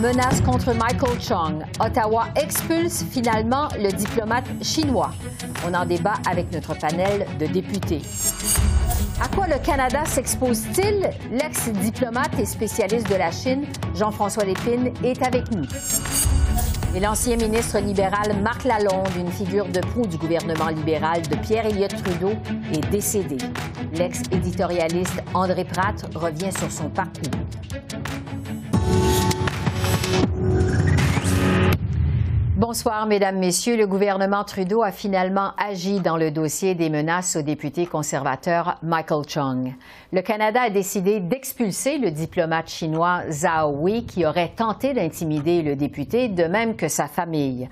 Menace contre Michael Chung. Ottawa expulse finalement le diplomate chinois. On en débat avec notre panel de députés. À quoi le Canada s'expose-t-il? L'ex-diplomate et spécialiste de la Chine, Jean-François Lépine, est avec nous. Et l'ancien ministre libéral Marc Lalonde, une figure de proue du gouvernement libéral de Pierre Elliott Trudeau, est décédé. L'ex-éditorialiste André Pratt revient sur son parcours. Bonsoir, Mesdames, Messieurs. Le gouvernement Trudeau a finalement agi dans le dossier des menaces au député conservateur Michael Chung. Le Canada a décidé d'expulser le diplomate chinois Zhao Wei qui aurait tenté d'intimider le député, de même que sa famille.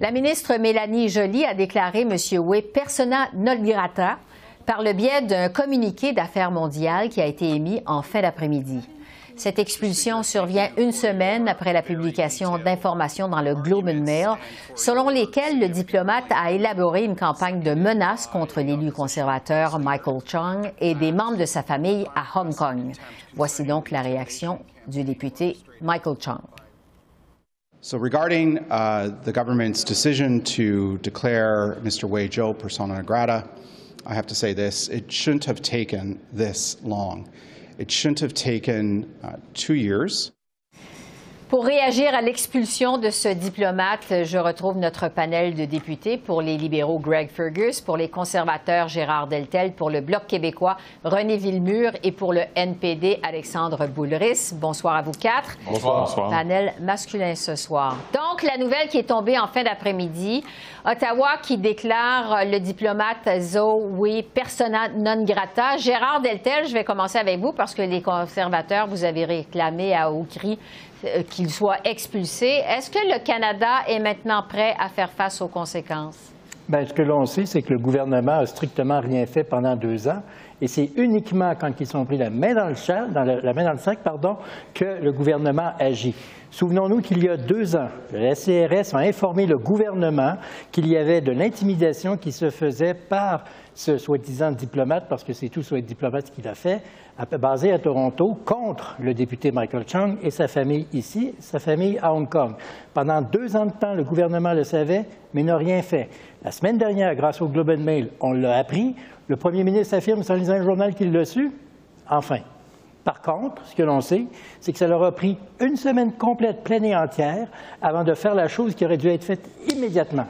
La ministre Mélanie Joly a déclaré M. Wei persona non grata par le biais d'un communiqué d'affaires mondiales qui a été émis en fin d'après-midi. Cette expulsion survient une semaine après la publication d'informations dans le Globe and Mail, selon lesquelles le diplomate a élaboré une campagne de menaces contre l'élu conservateur Michael Chung et des membres de sa famille à Hong Kong. Voici donc la réaction du député Michael Chung. So, regarding uh, the government's decision to declare Mr. Wei Zhou persona grata, I have to say this it shouldn't have taken this long. It shouldn't have taken uh, two years. Pour réagir à l'expulsion de ce diplomate, je retrouve notre panel de députés pour les libéraux Greg Fergus, pour les conservateurs Gérard Deltel, pour le Bloc québécois René Villemur et pour le NPD Alexandre Boulris. Bonsoir à vous quatre. Bonsoir. Bonsoir. Panel masculin ce soir. Donc, la nouvelle qui est tombée en fin d'après-midi, Ottawa qui déclare le diplomate Zoe persona non grata. Gérard Deltel, je vais commencer avec vous parce que les conservateurs, vous avez réclamé à haut cri qu'il soit expulsé. Est-ce que le Canada est maintenant prêt à faire face aux conséquences? Bien, ce que l'on sait, c'est que le gouvernement a strictement rien fait pendant deux ans. Et c'est uniquement quand ils sont pris la main dans le, sac, pardon, que le gouvernement agit. Souvenons-nous qu'il y a deux ans, le SCRS a informé le gouvernement qu'il y avait de l'intimidation qui se faisait par ce soi-disant diplomate, parce que c'est tout soit diplomate qu'il a fait, basé à Toronto, contre le député Michael Chung et sa famille ici, sa famille à Hong Kong. Pendant deux ans de temps, le gouvernement le savait, mais n'a rien fait. La semaine dernière, grâce au Globe and Mail, on l'a appris. Le premier ministre affirme, sans lisant un journal, qu'il l'a su. Enfin. Par contre, ce que l'on sait, c'est que ça leur a pris une semaine complète, pleine et entière, avant de faire la chose qui aurait dû être faite immédiatement.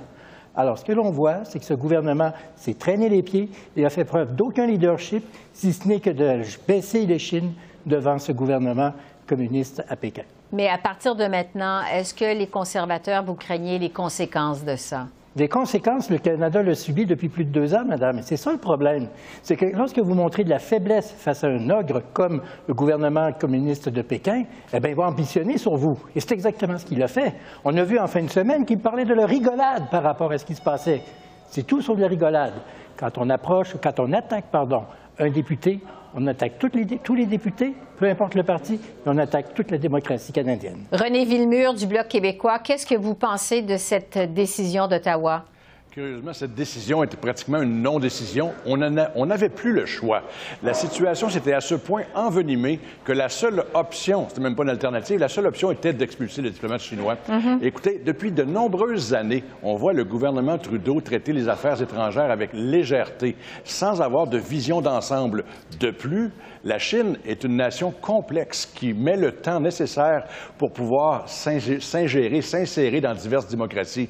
Alors, ce que l'on voit, c'est que ce gouvernement s'est traîné les pieds et a fait preuve d'aucun leadership, si ce n'est que de baisser les chines devant ce gouvernement communiste à Pékin. Mais à partir de maintenant, est-ce que les conservateurs, vous craignez les conséquences de ça? Des conséquences, le Canada l'a subi depuis plus de deux ans, madame. Et c'est ça le problème. C'est que lorsque vous montrez de la faiblesse face à un ogre comme le gouvernement communiste de Pékin, eh bien, il va ambitionner sur vous. Et c'est exactement ce qu'il a fait. On a vu en fin de semaine qu'il parlait de la rigolade par rapport à ce qui se passait. C'est tout sur de la rigolade. Quand on approche, quand on attaque, pardon, un député, on attaque tous les députés, peu importe le parti, et on attaque toute la démocratie canadienne. René Villemur du Bloc québécois, qu'est-ce que vous pensez de cette décision d'Ottawa? Curieusement, cette décision était pratiquement une non-décision. On n'avait plus le choix. La situation s'était à ce point envenimée que la seule option, c'était même pas une alternative, la seule option était d'expulser les diplomates chinois. Mm-hmm. Écoutez, depuis de nombreuses années, on voit le gouvernement Trudeau traiter les affaires étrangères avec légèreté, sans avoir de vision d'ensemble. De plus, la Chine est une nation complexe qui met le temps nécessaire pour pouvoir s'ingérer, s'insérer dans diverses démocraties.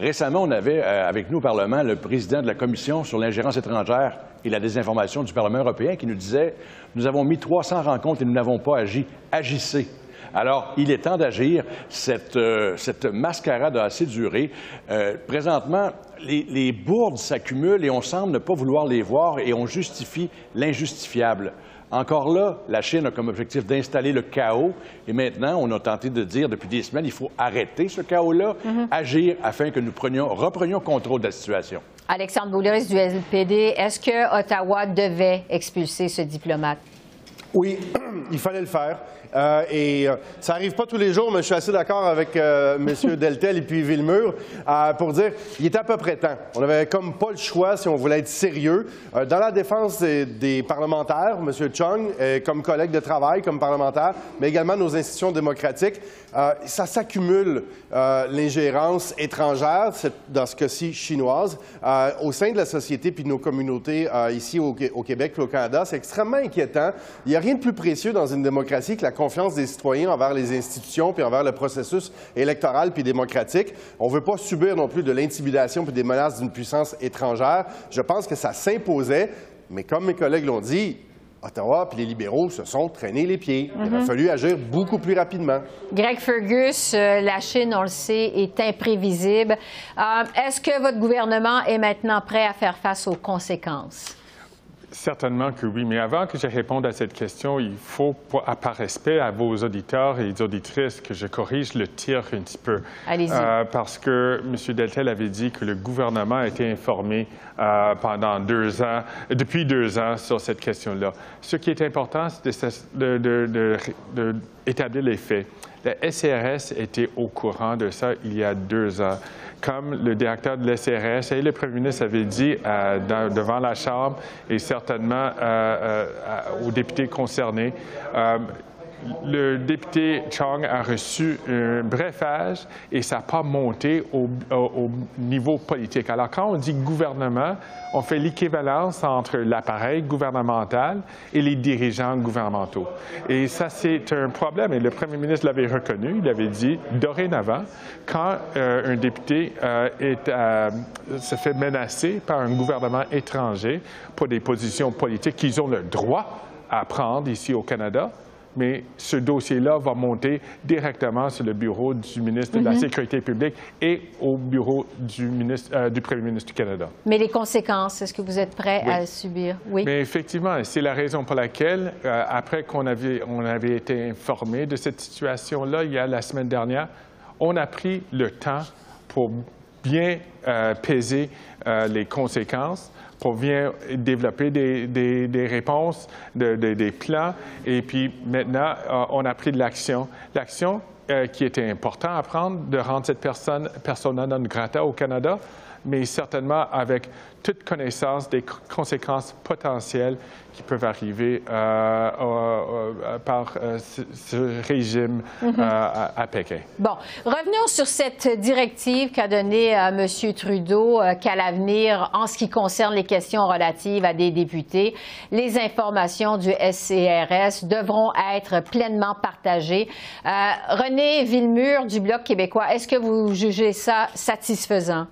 Récemment, on avait euh, avec nous au Parlement le président de la Commission sur l'ingérence étrangère et la désinformation du Parlement européen qui nous disait Nous avons mis 300 rencontres et nous n'avons pas agi. Agissez. Alors, il est temps d'agir. Cette, euh, mascarade a assez duré. Euh, présentement, les bourdes s'accumulent et on semble ne pas vouloir les voir et on justifie l'injustifiable. Encore là, la Chine a comme objectif d'installer le chaos et maintenant, on a tenté de dire depuis des semaines, il faut arrêter ce chaos-là, agir afin que nous prenions, reprenions contrôle de la situation. Alexandre Boulris du LPD, est-ce que Ottawa devait expulser ce diplomate? Oui, il fallait le faire. Euh, et euh, ça n'arrive pas tous les jours, mais je suis assez d'accord avec euh, M. Deltel et puis Villemur pour dire qu'il était à peu près temps. On n'avait comme pas le choix si on voulait être sérieux. dans la défense des, parlementaires, M. Chung, comme collègue de travail, comme parlementaire, mais également nos institutions démocratiques, ça s'accumule l'ingérence étrangère, dans ce cas-ci chinoise, au sein de la société puis de nos communautés ici au, au Québec et au Canada. C'est extrêmement inquiétant. Il n'y a rien de plus précieux dans une démocratie que la confiance des citoyens envers les institutions puis envers le processus électoral puis démocratique. On ne veut pas subir non plus de l'intimidation puis des menaces d'une puissance étrangère. Je pense que ça s'imposait, mais comme mes collègues l'ont dit, Ottawa puis les libéraux se sont traînés les pieds. Il a mhm. fallu agir beaucoup plus rapidement. Greg Fergus, euh, la Chine, on le sait, est imprévisible. Euh, est-ce que votre gouvernement est maintenant prêt à faire face aux conséquences? Certainement que oui, mais avant que je réponde à cette question, il faut, par respect à vos auditeurs et auditrices, que je corrige le tir un petit peu. Allez-y. Euh, parce que M. Deltel avait dit que le gouvernement a été informé euh, pendant deux ans, depuis deux ans sur cette question-là. Ce qui est important, c'est d'établir les faits. La SRS était au courant de ça il y a deux ans comme le directeur de l'SRS et le premier ministre avaient dit euh, devant la Chambre et certainement euh, euh, aux députés concernés, le député Chong a reçu un brefage et ça n'a pas monté au, niveau politique. Alors, quand on dit gouvernement, on fait l'équivalence entre l'appareil gouvernemental et les dirigeants gouvernementaux. Et ça, c'est un problème. Et le premier ministre l'avait reconnu. Il avait dit, dorénavant, quand euh, un député euh, euh, se fait menacer par un gouvernement étranger pour des positions politiques qu'ils ont le droit à prendre ici au Canada, mais ce dossier-là va monter directement sur le bureau du ministre de la mhm. Sécurité publique et au bureau du, ministre, euh, du Premier ministre du Canada. Mais les conséquences, est-ce que vous êtes prêt à subir? Oui. Mais effectivement, c'est la raison pour laquelle, euh, après qu'on avait, on avait été informé de cette situation-là, il y a la semaine dernière, on a pris le temps pour bien euh, peser les conséquences pour bien développer des, des, réponses, des plans. Et puis maintenant, euh, on a pris de l'action. L'action euh, qui était importante à prendre, de rendre cette personne persona non grata au Canada, mais certainement avec toute connaissance des conséquences potentielles qui peuvent arriver euh, euh, par euh, ce, régime mhm. à, Pékin. Bon, revenons sur cette directive qu'a donnée M. Trudeau qu'à l'avenir, en ce qui concerne les questions relatives à des députés, les informations du SCRS devront être pleinement partagées. René Villemur du Bloc québécois, est-ce que vous jugez ça satisfaisant?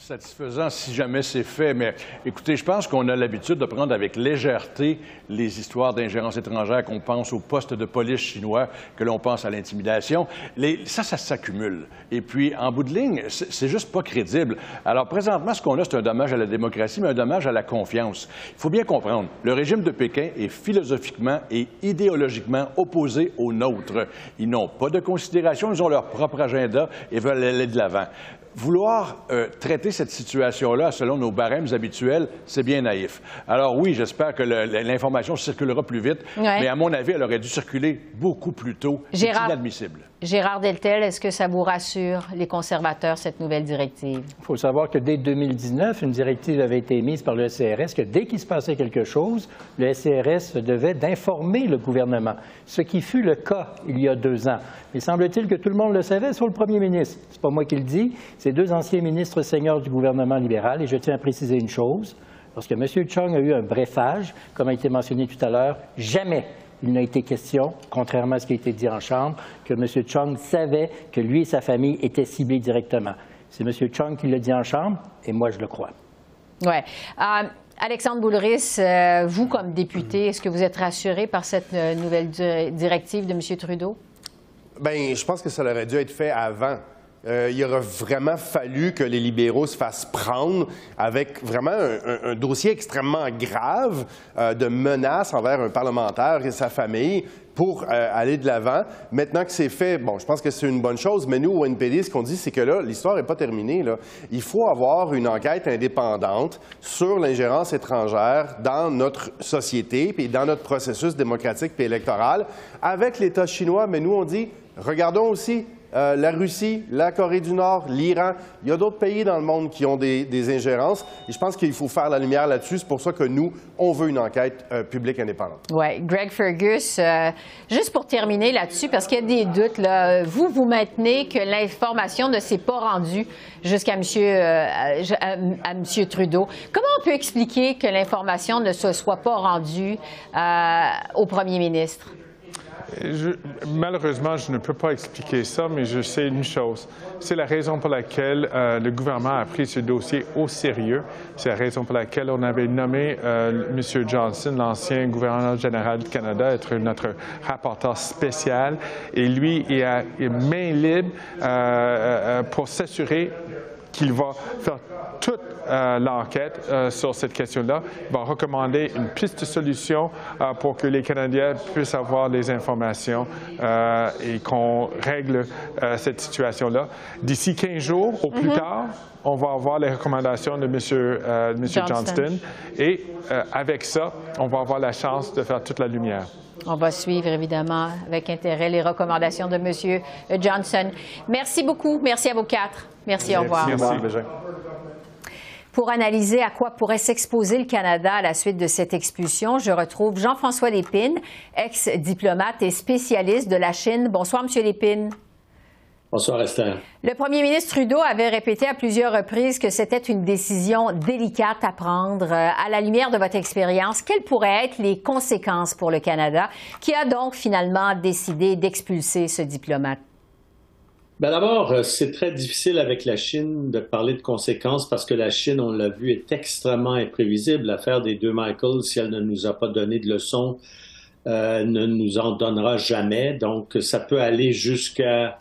Satisfaisant si jamais c'est fait. Mais écoutez, je pense qu'on a l'habitude de prendre avec légèreté les histoires d'ingérence étrangère, qu'on pense au poste de police chinois, que l'on pense à l'intimidation. Ça, ça s'accumule. Et puis, en bout de ligne, c'est juste pas crédible. Alors, présentement, ce qu'on a, c'est un dommage à la démocratie, mais un dommage à la confiance. Il faut bien comprendre, le régime de Pékin est philosophiquement et idéologiquement opposé au nôtre. Ils n'ont pas de considération, ils ont leur propre agenda et veulent aller de l'avant. Vouloir euh, traiter cette situation-là selon nos barèmes habituels, c'est bien naïf. Alors oui, j'espère que l'information circulera plus vite, mais à mon avis, elle aurait dû circuler beaucoup plus tôt. C'est inadmissible. Gérard Deltel, est-ce que ça vous rassure, les conservateurs, cette nouvelle directive? Il faut savoir que dès 2019, une directive avait été émise par le SCRS que dès qu'il se passait quelque chose, le SCRS devait d'informer le gouvernement, ce qui fut le cas il y a deux ans. Mais semble-t-il que tout le monde le savait, sauf le premier ministre. C'est pas moi qui le dis, c'est deux anciens ministres seniors du gouvernement libéral. Et je tiens à préciser une chose. Lorsque M. Chung a eu un brefage, comme a été mentionné tout à l'heure, jamais il n'a été question, contrairement à ce qui a été dit en Chambre, que M. Chung savait que lui et sa famille étaient ciblés directement. C'est M. Chung qui l'a dit en Chambre, et moi, je le crois. Oui. Euh, Alexandre Boulris, euh, vous, comme député, est-ce que vous êtes rassuré par cette euh, nouvelle directive de M. Trudeau? Bien, je pense que ça aurait dû être fait avant. Euh, il aurait vraiment fallu que les libéraux se fassent prendre avec vraiment un, dossier extrêmement grave de menaces envers un parlementaire et sa famille pour aller de l'avant. Maintenant que c'est fait, bon, je pense que c'est une bonne chose, mais nous, au NPD, ce qu'on dit, c'est que là, l'histoire n'est pas terminée. Il faut avoir une enquête indépendante sur l'ingérence étrangère dans notre société, puis dans notre processus démocratique et électoral, avec l'État chinois. Mais nous, on dit, regardons aussi euh, la Russie, la Corée du Nord, l'Iran. Il y a d'autres pays dans le monde qui ont des, ingérences. Et je pense qu'il faut faire la lumière là-dessus. C'est pour ça que nous, on veut une enquête euh, publique indépendante. Oui. Greg Fergus, euh, juste pour terminer là-dessus, parce qu'il y a des doutes, là, vous, vous maintenez que l'information ne s'est pas rendue jusqu'à M. Monsieur, Trudeau. Comment on peut expliquer que l'information ne se soit pas rendue au premier ministre? Malheureusement, je ne peux pas expliquer ça, mais je sais une chose. C'est la raison pour laquelle euh, le gouvernement a pris ce dossier au sérieux. C'est la raison pour laquelle on avait nommé euh, M. Johnson, l'ancien gouverneur général du Canada, être notre rapporteur spécial. Et lui, il a main libre euh, pour s'assurer qu'il va faire toute euh, l'enquête euh, sur cette question-là. Il va recommander une piste de solution euh, pour que les Canadiens puissent avoir les informations et qu'on règle cette situation-là. D'ici 15 jours, au plus mm-hmm. tard, on va avoir les recommandations de M. Monsieur, Johnston. Et avec ça, on va avoir la chance de faire toute la lumière. On va suivre évidemment avec intérêt les recommandations de M. Johnson. Merci beaucoup. Merci à vous quatre. Merci, au revoir. Merci. Pour analyser à quoi pourrait s'exposer le Canada à la suite de cette expulsion, je retrouve Jean-François Lépine, ex-diplomate et spécialiste de la Chine. Bonsoir, Monsieur Lépine. Bonsoir, Esther. Le premier ministre Trudeau avait répété à plusieurs reprises que c'était une décision délicate à prendre. À la lumière de votre expérience, quelles pourraient être les conséquences pour le Canada, qui a donc finalement décidé d'expulser ce diplomate? Ben D'abord, euh, c'est très difficile avec la Chine de parler de conséquences parce que la Chine, on l'a vu, est extrêmement imprévisible. L'affaire des deux Michael, si elle ne nous a pas donné de leçons, euh, ne nous en donnera jamais. Donc, ça peut aller jusqu'à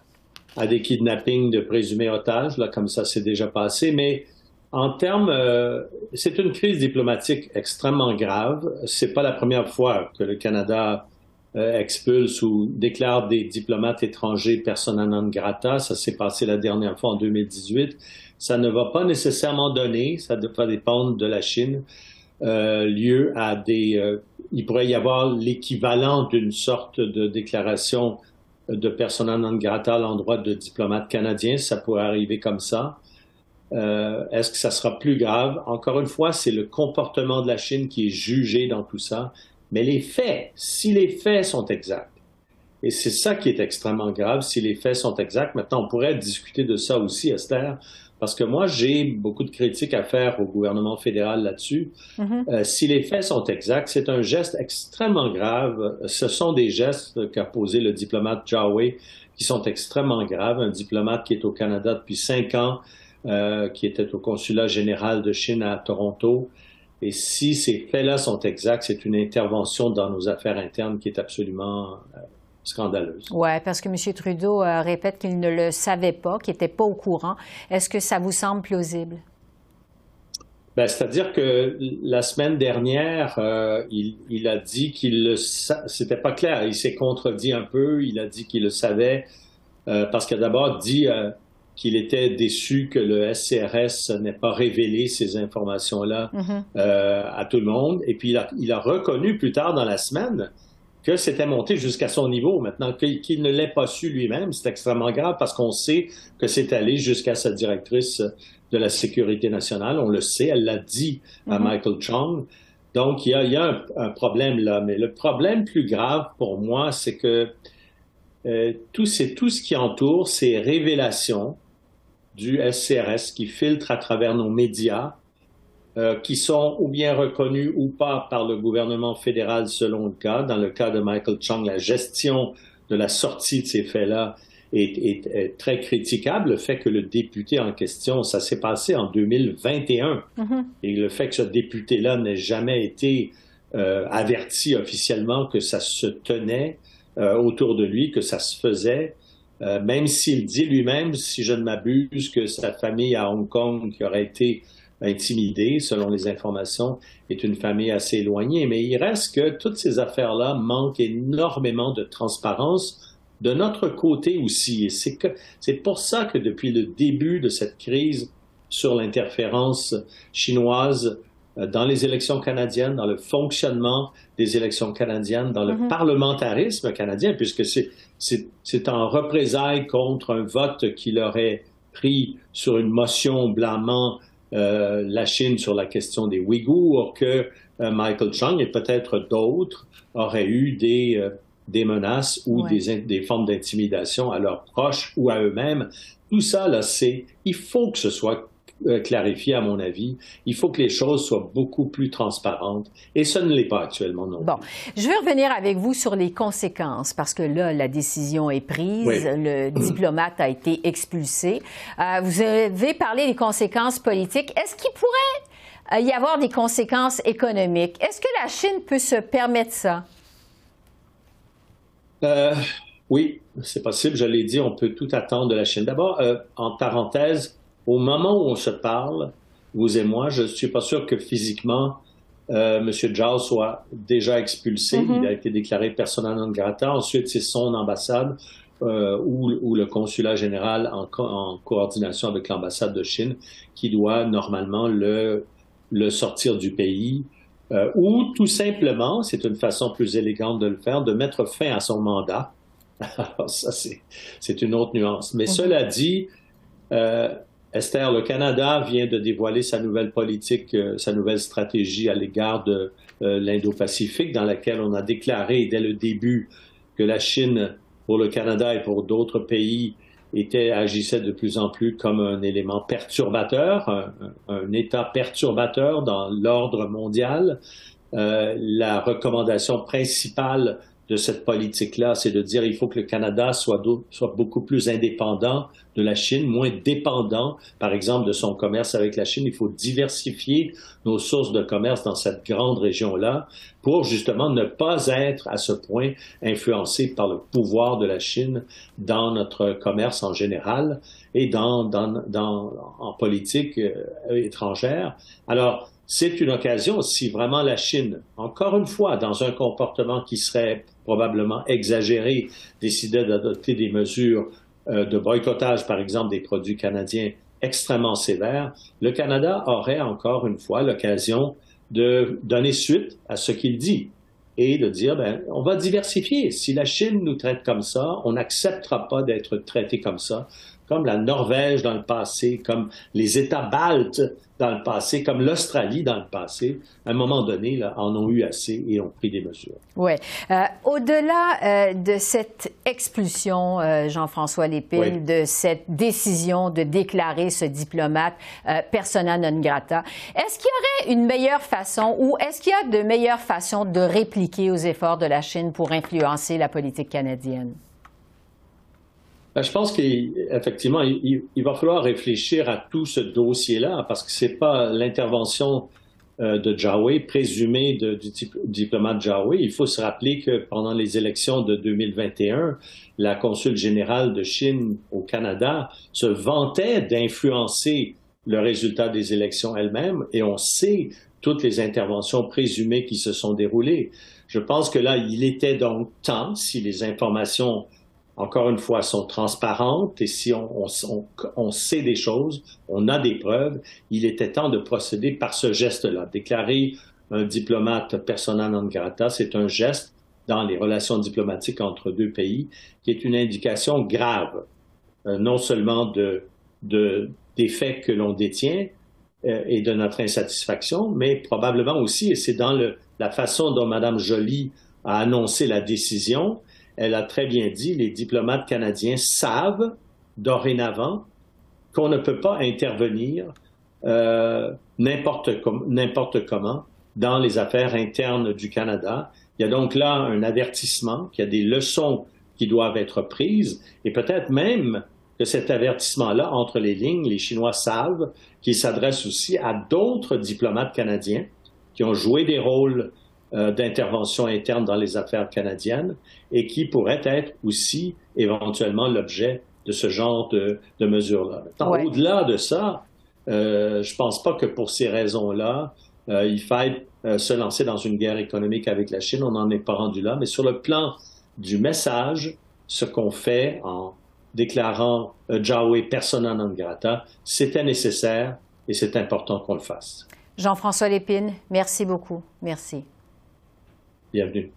à des kidnappings de présumés otages, là, comme ça s'est déjà passé. Mais en termes, euh, c'est une crise diplomatique extrêmement grave. C'est pas la première fois que le Canada expulse ou déclare des diplomates étrangers persona non grata. Ça s'est passé la dernière fois en 2018. Ça ne va pas nécessairement donner, ça va dépendre de la Chine, euh, lieu à des... Euh, il pourrait y avoir l'équivalent d'une sorte de déclaration de persona non grata à l'endroit de diplomates canadiens. Ça pourrait arriver comme ça. Euh, Est-ce que ça sera plus grave? Encore une fois, c'est le comportement de la Chine qui est jugé dans tout ça. Mais les faits, si les faits sont exacts, et c'est ça qui est extrêmement grave, si les faits sont exacts, maintenant on pourrait discuter de ça aussi, Esther, parce que moi j'ai beaucoup de critiques à faire au gouvernement fédéral là-dessus. Mm-hmm. Euh, si les faits sont exacts, c'est un geste extrêmement grave. Ce sont des gestes qu'a posé le diplomate Jawei qui sont extrêmement graves. Un diplomate qui est au Canada depuis cinq ans, euh, qui était au consulat général de Chine à Toronto, et si ces faits-là sont exacts, c'est une intervention dans nos affaires internes qui est absolument euh, scandaleuse. Oui, parce que M. Trudeau euh, répète qu'il ne le savait pas, qu'il n'était pas au courant. Est-ce que ça vous semble plausible? Ben, C'est-à-dire que la semaine dernière, euh, il, a dit qu'il le c'était pas clair. Il s'est contredit un peu. Il a dit qu'il le savait parce qu'il a d'abord dit qu'il était déçu que le SCRS n'ait pas révélé ces informations-là mhm. euh, à tout le monde. Et puis, il a, reconnu plus tard dans la semaine que c'était monté jusqu'à son niveau. Maintenant, qu'il ne l'ait pas su lui-même, c'est extrêmement grave parce qu'on sait que c'est allé jusqu'à sa directrice de la sécurité nationale. On le sait, elle l'a dit à mhm. Michael Chong. Donc, il y a, un, problème là. Mais le problème plus grave pour moi, c'est que euh, tout, tout ce qui entoure ces révélations du SCRS qui filtre à travers nos médias, euh, qui sont ou bien reconnus ou pas par le gouvernement fédéral selon le cas. Dans le cas de Michael Chung, la gestion de la sortie de ces faits-là est, très critiquable. Le fait que le député en question, ça s'est passé en 2021, mm-hmm. et le fait que ce député-là n'ait jamais été euh, averti officiellement que ça se tenait euh, autour de lui, que ça se faisait, euh, même s'il dit lui-même, si je ne m'abuse, que sa famille à Hong Kong qui aurait été intimidé, selon les informations, est une famille assez éloignée. Mais il reste que toutes ces affaires-là manquent énormément de transparence de notre côté aussi. Et c'est pour ça que depuis le début de cette crise sur l'interférence chinoise dans les élections canadiennes, dans le fonctionnement des élections canadiennes, dans le mm-hmm. parlementarisme canadien, puisque c'est en représailles contre un vote qu'il aurait pris sur une motion blâmant euh, la Chine sur la question des Ouïghours que euh, Michael Chung et peut-être d'autres auraient eu des, des menaces ou des, des formes d'intimidation à leurs proches ou à eux-mêmes. Tout ça, là, c'est, il faut que ce soit euh, clarifié, à mon avis. Il faut que les choses soient beaucoup plus transparentes et ce ne l'est pas actuellement non Bon, je vais revenir avec vous sur les conséquences parce que là, la décision est prise, le diplomate a été expulsé. Euh, vous avez parlé des conséquences politiques. Est-ce qu'il pourrait euh, y avoir des conséquences économiques? Est-ce que la Chine peut se permettre ça? oui, c'est possible. Je l'ai dit, on peut tout attendre de la Chine. D'abord, en parenthèse, au moment où on se parle, vous et moi, je ne suis pas sûr que physiquement, euh, M. Zhao soit déjà expulsé. Mm-hmm. Il a été déclaré persona non grata. Ensuite, c'est son ambassade euh, ou, le consulat général en, coordination avec l'ambassade de Chine qui doit normalement le, le sortir du pays. Euh, ou tout simplement, c'est une façon plus élégante de le faire, de mettre fin à son mandat. Alors ça, c'est une autre nuance. Mais mm-hmm. cela dit, euh, Esther, le Canada vient de dévoiler sa nouvelle politique, euh, sa nouvelle stratégie à l'égard de euh, l'Indo-Pacifique, dans laquelle on a déclaré dès le début que la Chine, pour le Canada et pour d'autres pays, était, agissait de plus en plus comme un élément perturbateur, un, État perturbateur dans l'ordre mondial. Euh, la recommandation principale de cette politique-là, c'est de dire il faut que le Canada soit, soit beaucoup plus indépendant de la Chine, moins dépendant, par exemple, de son commerce avec la Chine. Il faut diversifier nos sources de commerce dans cette grande région-là pour justement ne pas être à ce point influencé par le pouvoir de la Chine dans notre commerce en général et dans, dans, dans en politique euh, étrangère. Alors, c'est une occasion si vraiment la Chine, encore une fois, dans un comportement qui serait probablement exagéré, décidait d'adopter des mesures euh, de boycottage, par exemple, des produits canadiens extrêmement sévères, le Canada aurait encore une fois l'occasion de donner suite à ce qu'il dit et de dire, ben, on va diversifier. Si la Chine nous traite comme ça, on n'acceptera pas d'être traité comme ça comme la Norvège dans le passé, comme les États baltes dans le passé, comme l'Australie dans le passé, à un moment donné, là, en ont eu assez et ont pris des mesures. Oui. Euh, au-delà euh, de cette expulsion, euh, Jean-François Lépine, de cette décision de déclarer ce diplomate persona non grata, est-ce qu'il y aurait une meilleure façon ou est-ce qu'il y a de meilleures façons de répliquer aux efforts de la Chine pour influencer la politique canadienne? Ben, je pense qu'effectivement, il, va falloir réfléchir à tout ce dossier-là parce que c'est pas l'intervention euh, de Jiawei, présumée du diplomate Jiawei. Il faut se rappeler que pendant les élections de 2021, la consul générale de Chine au Canada se vantait d'influencer le résultat des élections elles-mêmes et on sait toutes les interventions présumées qui se sont déroulées. Je pense que là, il était donc temps, si les informations encore une fois, sont transparentes et si on, on, sait des choses, on a des preuves, il était temps de procéder par ce geste-là. Déclarer un diplomate persona non grata, c'est un geste dans les relations diplomatiques entre deux pays qui est une indication grave, euh, non seulement de, de, des faits que l'on détient euh, et de notre insatisfaction, mais probablement aussi, et c'est dans le, la façon dont Mme Joly a annoncé la décision, elle a très bien dit, les diplomates canadiens savent dorénavant qu'on ne peut pas intervenir euh, n'importe comment dans les affaires internes du Canada. Il y a donc là un avertissement, qu'il y a des leçons qui doivent être prises, et peut-être même que cet avertissement-là, entre les lignes, les Chinois savent qu'il s'adresse aussi à d'autres diplomates canadiens qui ont joué des rôles d'intervention interne dans les affaires canadiennes et qui pourrait être aussi éventuellement l'objet de ce genre de, mesures-là. Au-delà de ça, je ne pense pas que pour ces raisons-là, il faille se lancer dans une guerre économique avec la Chine. On n'en est pas rendu là. Mais sur le plan du message, ce qu'on fait en déclarant Jaoué persona non grata, c'était nécessaire et c'est important qu'on le fasse. Jean-François Lépine, merci beaucoup. Merci. Bienvenue.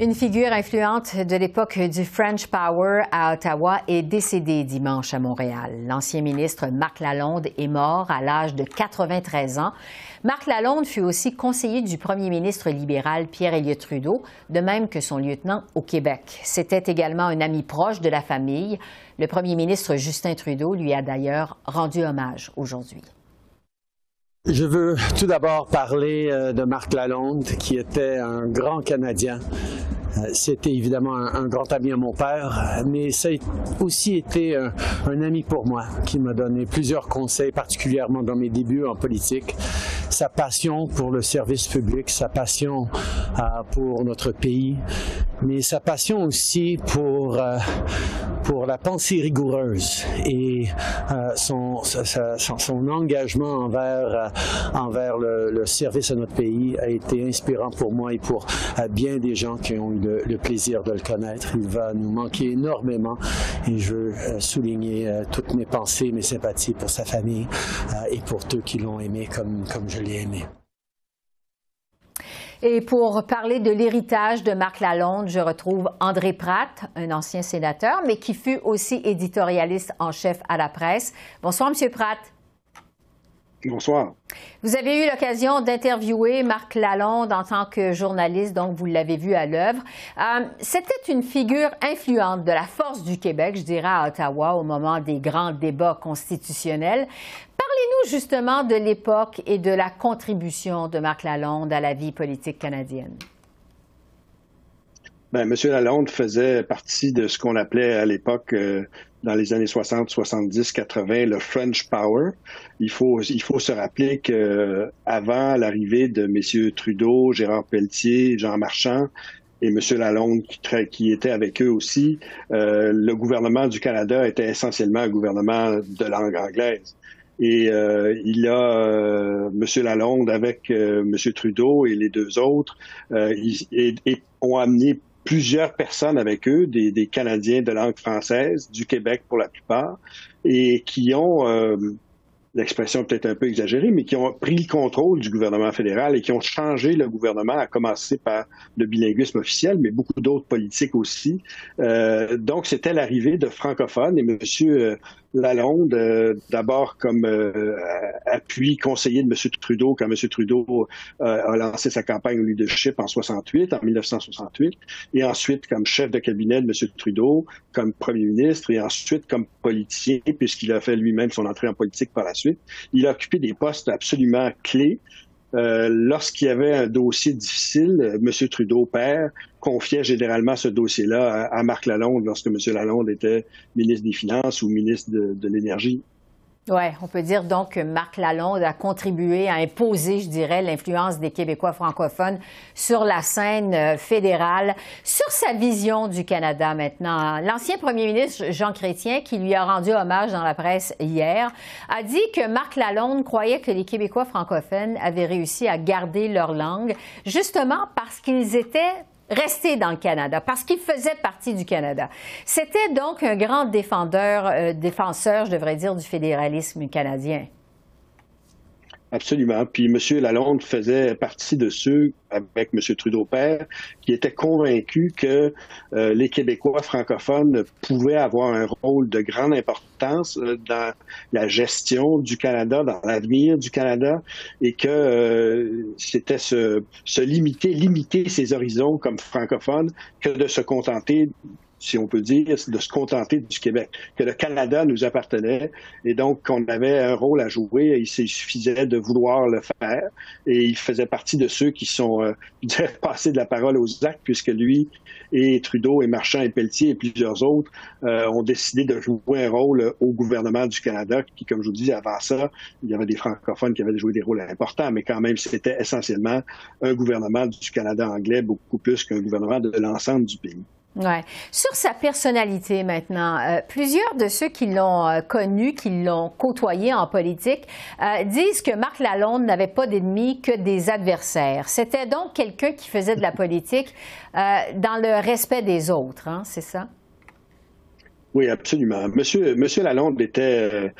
Une figure influente de l'époque du French Power à Ottawa est décédée dimanche à Montréal. L'ancien ministre Marc Lalonde est mort à l'âge de 93 ans. Marc Lalonde fut aussi conseiller du premier ministre libéral Pierre Elliott Trudeau, de même que son lieutenant au Québec. C'était également un ami proche de la famille. Le premier ministre Justin Trudeau lui a d'ailleurs rendu hommage aujourd'hui. Je veux tout d'abord parler euh, de Marc Lalonde, qui était un grand Canadien, euh, c'était évidemment un, grand ami à mon père, mais ça a aussi été un, ami pour moi qui m'a donné plusieurs conseils, particulièrement dans mes débuts en politique. Sa passion pour le service public, sa passion euh, pour notre pays, mais sa passion aussi pour, euh, pour la pensée rigoureuse et son, son, engagement envers, envers le, le, service à notre pays a été inspirant pour moi et pour bien des gens qui ont eu le, plaisir de le connaître. Il va nous manquer énormément et je veux euh, souligner euh, toutes mes pensées, mes sympathies pour sa famille euh, et pour ceux qui l'ont aimé comme, comme je l'ai aimé. Et pour parler de l'héritage de Marc Lalonde, je retrouve André Pratt, un ancien sénateur, mais qui fut aussi éditorialiste en chef à la presse. Bonsoir, Monsieur Pratt. Bonsoir. Vous avez eu l'occasion d'interviewer Marc Lalonde en tant que journaliste, donc vous l'avez vu à l'œuvre. Euh, c'était une figure influente de la force du Québec, je dirais, à Ottawa au moment des grands débats constitutionnels. Parlez-nous justement de l'époque et de la contribution de Marc Lalonde à la vie politique canadienne. Bien, M. Lalonde faisait partie de ce qu'on appelait à l'époque euh, dans les années 60, 70, 80, le French Power. Il faut, il faut se rappeler que avant l'arrivée de messieurs Trudeau, Gérard Pelletier, Jean Marchand et M. Lalonde qui, qui était avec eux aussi, euh, le gouvernement du Canada était essentiellement un gouvernement de langue anglaise. Et euh, il a euh, M. Lalonde avec euh, M. Trudeau et les deux autres ils, ont amené plusieurs personnes avec eux, des, Canadiens de langue française, du Québec pour la plupart, et qui ont, euh, l'expression peut-être un peu exagérée, mais qui ont pris le contrôle du gouvernement fédéral et qui ont changé le gouvernement, à commencer par le bilinguisme officiel, mais beaucoup d'autres politiques aussi. Euh, donc, c'était l'arrivée de francophones et Monsieur Lalonde, euh, d'abord comme euh, appui conseiller de M. Trudeau quand M. Trudeau euh, a lancé sa campagne leadership en 68, en 1968, et ensuite comme chef de cabinet de M. Trudeau, comme premier ministre, et ensuite comme politicien, puisqu'il a fait lui-même son entrée en politique par la suite. Il a occupé des postes absolument clés euh, lorsqu'il y avait un dossier difficile, euh, M. Trudeau, père, confiait généralement ce dossier-là à, Marc Lalonde lorsque M. Lalonde était ministre des Finances ou ministre de l'Énergie. Oui, on peut dire donc que Marc Lalonde a contribué à imposer, je dirais, l'influence des Québécois francophones sur la scène euh, fédérale, sur sa vision du Canada maintenant. L'ancien premier ministre Jean Chrétien, qui lui a rendu hommage dans la presse hier, a dit que Marc Lalonde croyait que les Québécois francophones avaient réussi à garder leur langue, justement parce qu'ils étaient rester dans le Canada parce qu'il faisait partie du Canada. C'était donc un grand défendeur, euh, défenseur, je devrais dire, du fédéralisme canadien. Absolument. Puis M. Lalonde faisait partie de ceux, avec M. Trudeau père, qui étaient convaincus que euh, les Québécois francophones pouvaient avoir un rôle de grande importance euh, dans la gestion du Canada, dans l'avenir du Canada, et que euh, c'était se, se limiter, limiter ses horizons comme francophones, que de se contenter si on peut dire, de se contenter du Québec, que le Canada nous appartenait et donc qu'on avait un rôle à jouer. il suffisait de vouloir le faire et il faisait partie de ceux qui sont euh, passés de la parole aux actes puisque lui et Trudeau et Marchand et Pelletier et plusieurs autres euh, ont décidé de jouer un rôle au gouvernement du Canada qui, comme je vous dis, avant ça, il y avait des francophones qui avaient joué des rôles importants, mais quand même, c'était essentiellement un gouvernement du Canada anglais beaucoup plus qu'un gouvernement de l'ensemble du pays. Sur sa personnalité maintenant, euh, plusieurs de ceux qui l'ont euh, connu, qui l'ont côtoyé en politique, euh, disent que Marc Lalonde n'avait pas d'ennemis que des adversaires. C'était donc quelqu'un qui faisait de la politique dans le respect des autres, hein, c'est ça? Oui, absolument. Monsieur, Monsieur Lalonde était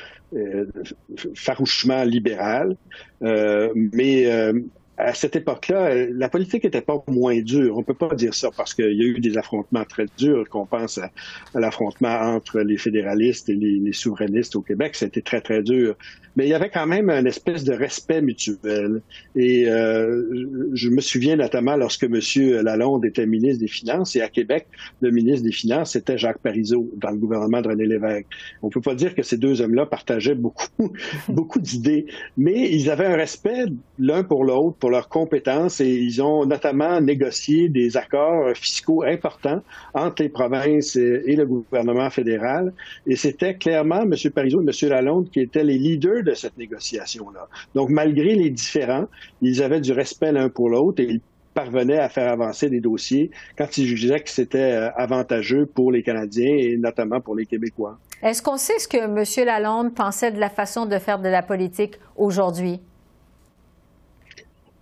farouchement libéral, mais à cette époque-là, la politique n'était pas moins dure. On peut pas dire ça parce qu'il y a eu des affrontements très durs. Qu'on pense à, l'affrontement entre les fédéralistes et les, souverainistes au Québec, c'était très très dur mais il y avait quand même une espèce de respect mutuel. Et euh, je me souviens notamment lorsque M. Lalonde était ministre des Finances, et à Québec, le ministre des Finances, c'était Jacques Parizeau, dans le gouvernement de René Lévesque. On ne peut pas dire que ces deux hommes-là partageaient beaucoup, beaucoup d'idées, mais ils avaient un respect l'un pour l'autre, leurs compétences, et ils ont notamment négocié des accords fiscaux importants entre les provinces et le gouvernement fédéral. Et c'était clairement M. Parizeau et M. Lalonde qui étaient les leaders de cette négociation-là. Donc, malgré les différends, ils avaient du respect l'un pour l'autre et ils parvenaient à faire avancer des dossiers quand ils jugeaient que c'était euh, avantageux pour les Canadiens et notamment pour les Québécois. Est-ce qu'on sait ce que M. Lalonde pensait de la façon de faire de la politique aujourd'hui?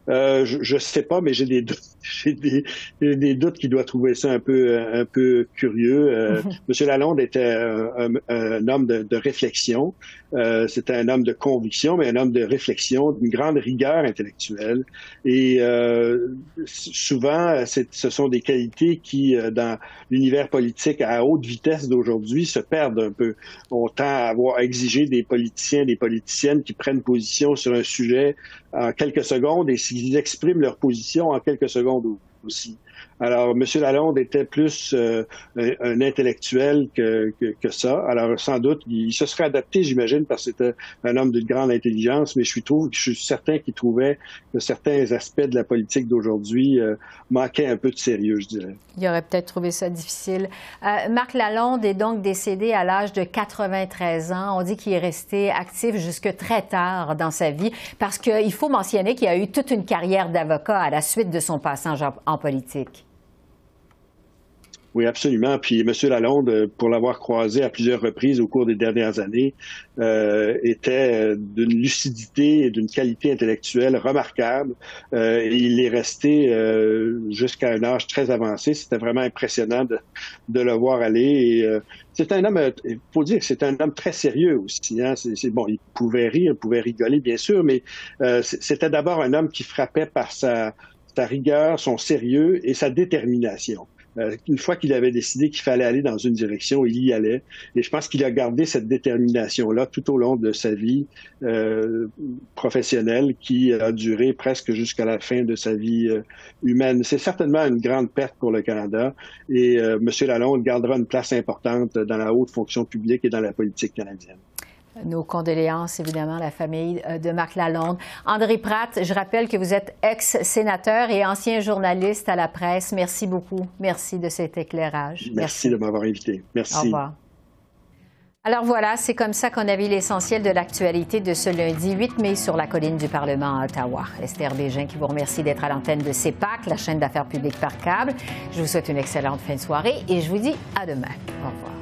Euh, je ne sais pas, mais j'ai des doutes. J'ai des, des, doutes qu'il doit trouver ça un peu, un peu curieux. Euh, Monsieur Lalonde était un, un, homme de, de réflexion. Euh, c'était un homme de conviction, mais un homme de réflexion, d'une grande rigueur intellectuelle. Et euh, souvent, ce sont des qualités qui, euh, dans l'univers politique à haute vitesse d'aujourd'hui, se perdent un peu. On tend à avoir exigé des politiciens, des politiciennes qui prennent position sur un sujet en quelques secondes et s'ils expriment leur position en quelques secondes aussi. Alors, M. Lalonde était plus euh, un, intellectuel que, que, ça. Alors, sans doute, il, se serait adapté, j'imagine, parce que c'était un homme de grande intelligence, mais je suis, je suis certain qu'il trouvait que certains aspects de la politique d'aujourd'hui euh, manquaient un peu de sérieux, je dirais. Il aurait peut-être trouvé ça difficile. Euh, Marc Lalonde est donc décédé à l'âge de 93 ans. On dit qu'il est resté actif jusque très tard dans sa vie parce qu'il faut mentionner qu'il a eu toute une carrière d'avocat à la suite de son passage en politique. Oui, absolument. Puis M. Lalonde, euh, pour l'avoir croisé à plusieurs reprises au cours des dernières années, euh, était d'une lucidité et d'une qualité intellectuelle remarquable. Euh, il est resté euh, jusqu'à un âge très avancé. C'était vraiment impressionnant de, de, le voir aller. Et, c'est un homme, il faut dire que c'est un homme très sérieux aussi. Hein. C'est, bon, il pouvait rire, il pouvait rigoler, bien sûr, mais c'était d'abord un homme qui frappait par sa, sa rigueur, son sérieux et sa détermination. Euh, une fois qu'il avait décidé qu'il fallait aller dans une direction, il y allait. Et je pense qu'il a gardé cette détermination-là tout au long de sa vie euh, professionnelle qui a duré presque jusqu'à la fin de sa vie euh, humaine. C'est certainement une grande perte pour le Canada et euh, M. Lalonde gardera une place importante dans la haute fonction publique et dans la politique canadienne. Nos condoléances, évidemment, à la famille euh, de Marc Lalonde. André Pratt, je rappelle que vous êtes ex-sénateur et ancien journaliste à la presse. Merci beaucoup. Merci de cet éclairage. Merci, de m'avoir invité. Merci. Au revoir. Alors voilà, c'est comme ça qu'on a vu l'essentiel de l'actualité de ce lundi 8 mai sur la colline du Parlement à Ottawa. Esther Bégin qui vous remercie d'être à l'antenne de CEPAC, la chaîne d'affaires publiques par câble. Je vous souhaite une excellente fin de soirée et je vous dis à demain. Au revoir.